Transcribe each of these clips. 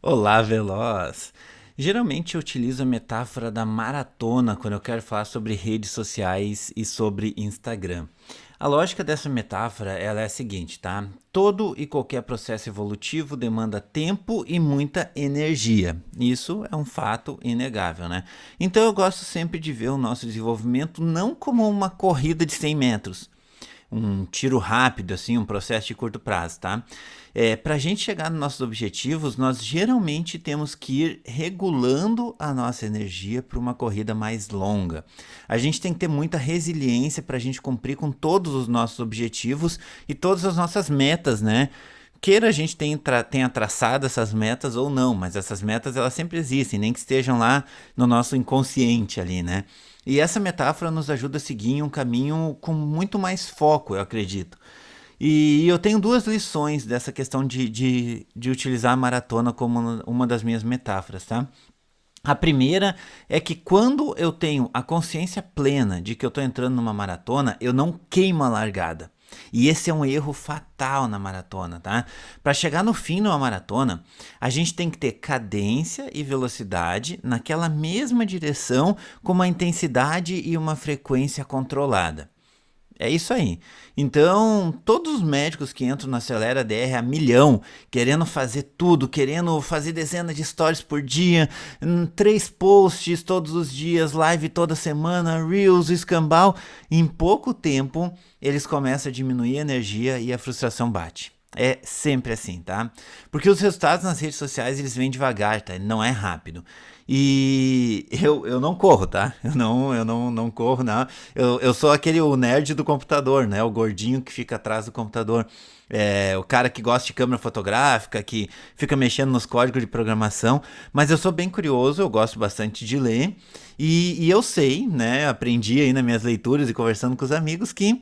Olá, Veloz! Geralmente eu utilizo a metáfora da maratona quando eu quero falar sobre redes sociais e sobre Instagram. A lógica dessa metáfora ela é a seguinte, tá? Todo e qualquer processo evolutivo demanda tempo e muita energia. Isso é um fato inegável, né? Então eu gosto sempre de ver o nosso desenvolvimento não como uma corrida de 100 metros, um tiro rápido, assim, um processo de curto prazo, tá? É, Para a gente chegar nos nossos objetivos, nós geralmente temos que ir regulando a nossa energia para uma corrida mais longa. A gente tem que ter muita resiliência para a gente cumprir com todos os nossos objetivos e todas as nossas metas, né? queira a gente tenha, tenha traçado essas metas ou não, mas essas metas elas sempre existem, nem que estejam lá no nosso inconsciente ali, né? E essa metáfora nos ajuda a seguir um caminho com muito mais foco, eu acredito. E eu tenho duas lições dessa questão de, de, de utilizar a maratona como uma das minhas metáforas, tá? A primeira é que quando eu tenho a consciência plena de que eu estou entrando numa maratona, eu não queimo a largada. E esse é um erro fatal na maratona, tá? Para chegar no fim de uma maratona, a gente tem que ter cadência e velocidade naquela mesma direção com uma intensidade e uma frequência controlada. É isso aí. Então, todos os médicos que entram na Acelera DR a milhão, querendo fazer tudo, querendo fazer dezenas de stories por dia, hum, três posts todos os dias, live toda semana, Reels, escambau, em pouco tempo eles começam a diminuir a energia e a frustração bate. É sempre assim, tá? Porque os resultados nas redes sociais eles vêm devagar, tá? Não é rápido. E eu, eu não corro, tá? Eu não, eu não, não corro, não. Eu, eu sou aquele o nerd do computador, né? O gordinho que fica atrás do computador. É, o cara que gosta de câmera fotográfica, que fica mexendo nos códigos de programação. Mas eu sou bem curioso, eu gosto bastante de ler. E, e eu sei, né? Aprendi aí nas minhas leituras e conversando com os amigos que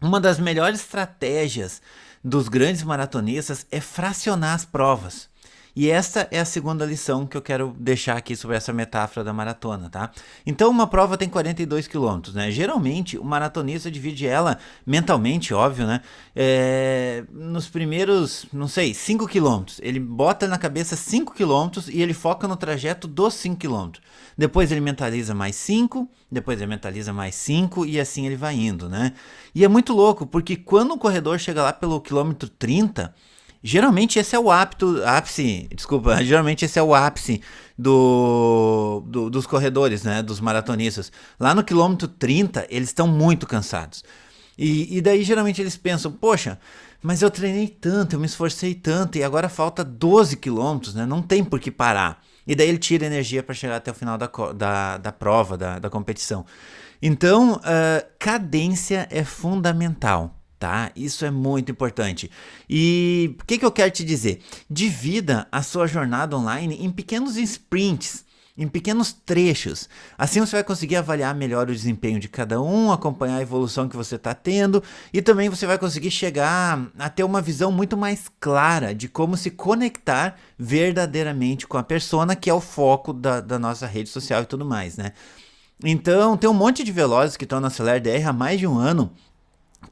uma das melhores estratégias dos grandes maratonistas é fracionar as provas. E esta é a segunda lição que eu quero deixar aqui sobre essa metáfora da maratona, tá? Então, uma prova tem 42 quilômetros, né? Geralmente, o maratonista divide ela mentalmente, óbvio, né? É, nos primeiros, não sei, 5 quilômetros. Ele bota na cabeça 5 quilômetros e ele foca no trajeto dos 5 quilômetros. Depois ele mentaliza mais 5, depois ele mentaliza mais 5 e assim ele vai indo, né? E é muito louco, porque quando o corredor chega lá pelo quilômetro 30 Geralmente esse é o ápice, ápice, desculpa, geralmente esse é o ápice do, do, dos corredores, né, dos maratonistas. Lá no quilômetro 30, eles estão muito cansados. E, e daí geralmente eles pensam, poxa, mas eu treinei tanto, eu me esforcei tanto e agora falta 12 quilômetros, né, não tem por que parar. E daí ele tira energia para chegar até o final da, da, da prova, da, da competição. Então, uh, cadência é fundamental tá? Isso é muito importante. E o que, que eu quero te dizer? Divida a sua jornada online em pequenos sprints em pequenos trechos. Assim você vai conseguir avaliar melhor o desempenho de cada um, acompanhar a evolução que você está tendo e também você vai conseguir chegar a ter uma visão muito mais clara de como se conectar verdadeiramente com a persona, que é o foco da, da nossa rede social e tudo mais, né? Então, tem um monte de velozes que estão na Celer DR há mais de um ano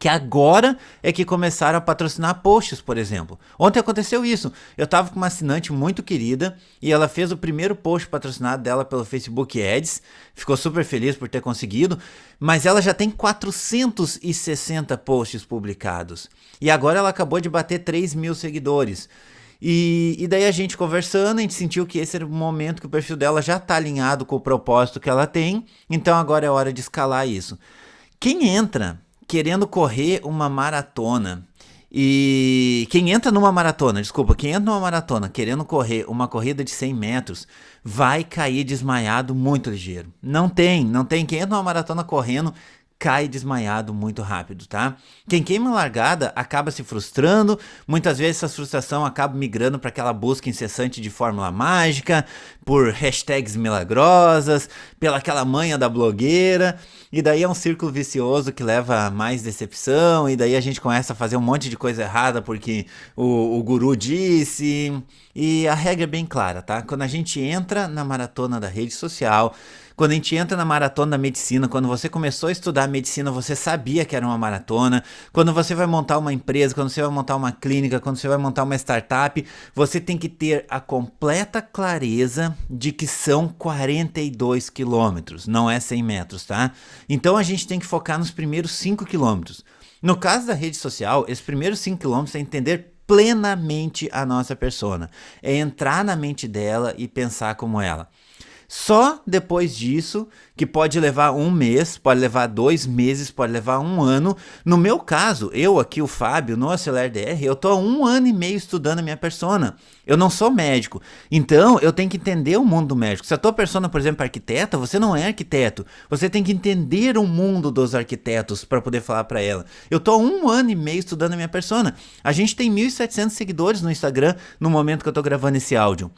que agora é que começaram a patrocinar posts, por exemplo. Ontem aconteceu isso. Eu estava com uma assinante muito querida e ela fez o primeiro post patrocinado dela pelo Facebook Ads. Ficou super feliz por ter conseguido, mas ela já tem 460 posts publicados. E agora ela acabou de bater 3 mil seguidores. E, e, daí a gente conversando, a gente sentiu que esse era o momento que o perfil dela já está alinhado com o propósito que ela tem. Então agora é hora de escalar isso. Quem entra querendo correr uma maratona. E quem entra numa maratona, desculpa, quem entra numa maratona querendo correr uma corrida de 100 metros, vai cair desmaiado muito ligeiro. Não tem, não tem. Quem entra numa maratona correndo cai desmaiado muito rápido, tá? Quem queima largada acaba se frustrando, muitas vezes essa frustração acaba migrando para aquela busca incessante de fórmula mágica, por hashtags milagrosas, pela aquela manha da blogueira, e daí é um círculo vicioso que leva a mais decepção, e daí a gente começa a fazer um monte de coisa errada porque o, o guru disse. E a regra é bem clara, tá? Quando a gente entra na maratona da rede social, Quando a gente entra na maratona da medicina, quando você começou a estudar medicina, você sabia que era uma maratona. Quando você vai montar uma empresa, quando você vai montar uma clínica, quando você vai montar uma startup, você tem que ter a completa clareza de que são 42 quilômetros, não é 100 metros, tá? Então a gente tem que focar nos primeiros 5 quilômetros. No caso da rede social, esses primeiros 5 quilômetros é entender plenamente a nossa persona. É entrar na mente dela e pensar como ela. Só depois disso, que pode levar um mês, pode levar dois meses, pode levar um ano. No meu caso, eu aqui, o Fábio, no Aceler DR, eu tô há um ano e meio estudando a minha persona. Eu não sou médico. Então, eu tenho que entender o mundo do médico. Se a tua persona, por exemplo, é arquiteta, você não é arquiteto. Você tem que entender o mundo dos arquitetos para poder falar para ela. Eu tô há um ano e meio estudando a minha persona. A gente tem 1.700 seguidores no Instagram no momento que eu tô gravando esse áudio.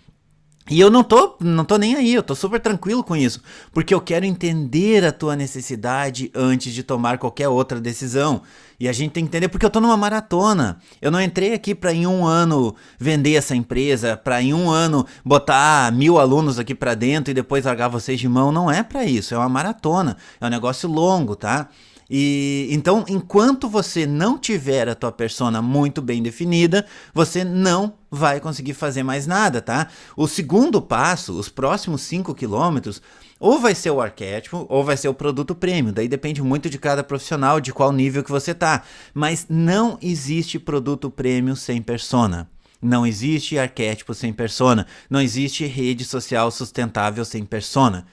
E eu não tô, não tô nem aí, eu tô super tranquilo com isso, porque eu quero entender a tua necessidade antes de tomar qualquer outra decisão. E a gente tem que entender porque eu tô numa maratona. Eu não entrei aqui para em um ano vender essa empresa, para em um ano botar mil alunos aqui para dentro e depois largar vocês de mão. Não é para isso, é uma maratona, é um negócio longo, tá? E então, enquanto você não tiver a tua persona muito bem definida, você não vai conseguir fazer mais nada, tá? O segundo passo, os próximos 5 quilômetros, ou vai ser o arquétipo, ou vai ser o produto prêmio. Daí depende muito de cada profissional, de qual nível que você tá. Mas não existe produto prêmio sem persona. Não existe arquétipo sem persona. Não existe rede social sustentável sem persona.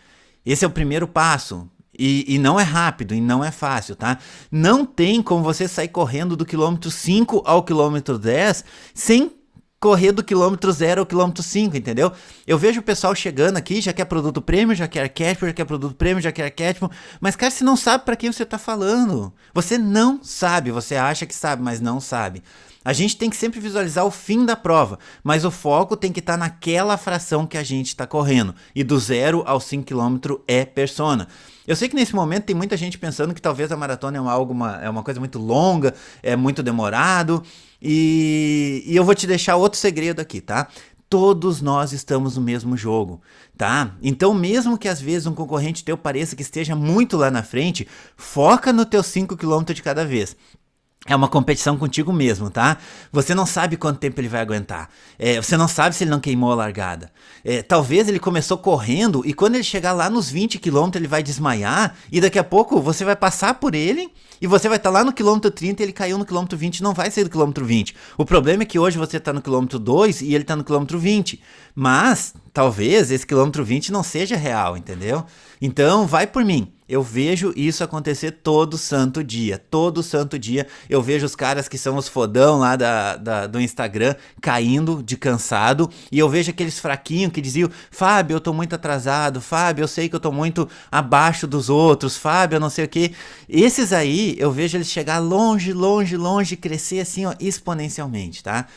Esse é o primeiro passo. E, e, não é rápido e não é fácil, tá? Não tem como você sair correndo do quilômetro 5 ao quilômetro 10 sem correr do quilômetro 0 ao quilômetro 5, entendeu? Eu vejo o pessoal chegando aqui, já quer produto prêmio, já quer arquétipo, já quer produto prêmio, já quer arquétipo, mas cara, você não sabe para quem você tá falando. Você não sabe, você acha que sabe, mas não sabe. A gente tem que sempre visualizar o fim da prova, mas o foco tem que estar tá naquela fração que a gente está correndo. E do 0 ao 5 km é persona. Eu sei que nesse momento tem muita gente pensando que talvez a maratona é uma, algo, uma, é uma coisa muito longa, é muito demorado. E, e eu vou te deixar outro segredo aqui, tá? todos nós estamos no mesmo jogo, tá? Então, mesmo que às vezes um concorrente teu pareça que esteja muito lá na frente, foca no teu 5 km de cada vez. É uma competição contigo mesmo, tá? Você não sabe quanto tempo ele vai aguentar. É, você não sabe se ele não queimou a largada. É, talvez ele começou correndo e quando ele chegar lá nos 20 km ele vai desmaiar e daqui a pouco você vai passar por ele e você vai estar tá lá no quilômetro 30 e ele caiu no quilômetro 20 e não vai sair do quilômetro 20. O problema é que hoje você está no quilômetro 2 e ele está no quilômetro 20. Mas talvez esse quilômetro 20 não seja real, entendeu? Então vai por mim. Eu vejo isso acontecer todo santo dia. Todo santo dia eu vejo os caras que são os fodão lá da, da, do Instagram caindo de cansado. E eu vejo aqueles fraquinhos que diziam: Fábio, eu tô muito atrasado. Fábio, eu sei que eu tô muito abaixo dos outros. Fábio, eu não sei o que. Esses aí eu vejo eles chegar longe, longe, longe, crescer assim, ó, exponencialmente, tá?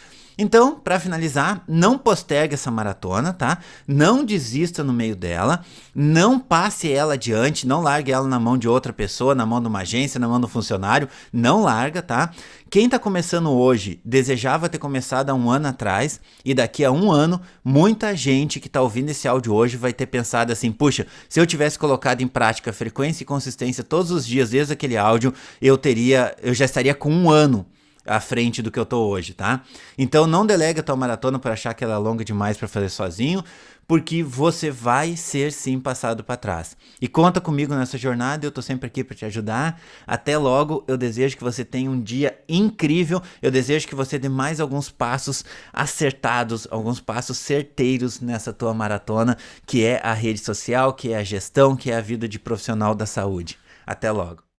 Então, para finalizar, não postergue essa maratona, tá? Não desista no meio dela, não passe ela adiante, não largue ela na mão de outra pessoa, na mão de uma agência, na mão do funcionário, não larga, tá? Quem está começando hoje desejava ter começado há um ano atrás e daqui a um ano, muita gente que está ouvindo esse áudio hoje vai ter pensado assim: puxa, se eu tivesse colocado em prática frequência e consistência todos os dias desde aquele áudio, eu teria, eu já estaria com um ano à frente do que eu tô hoje, tá? Então não delega tua maratona por achar que ela é longa demais para fazer sozinho, porque você vai ser sim passado para trás. E conta comigo nessa jornada, eu tô sempre aqui para te ajudar. Até logo, eu desejo que você tenha um dia incrível. Eu desejo que você dê mais alguns passos acertados, alguns passos certeiros nessa tua maratona, que é a rede social, que é a gestão, que é a vida de profissional da saúde. Até logo.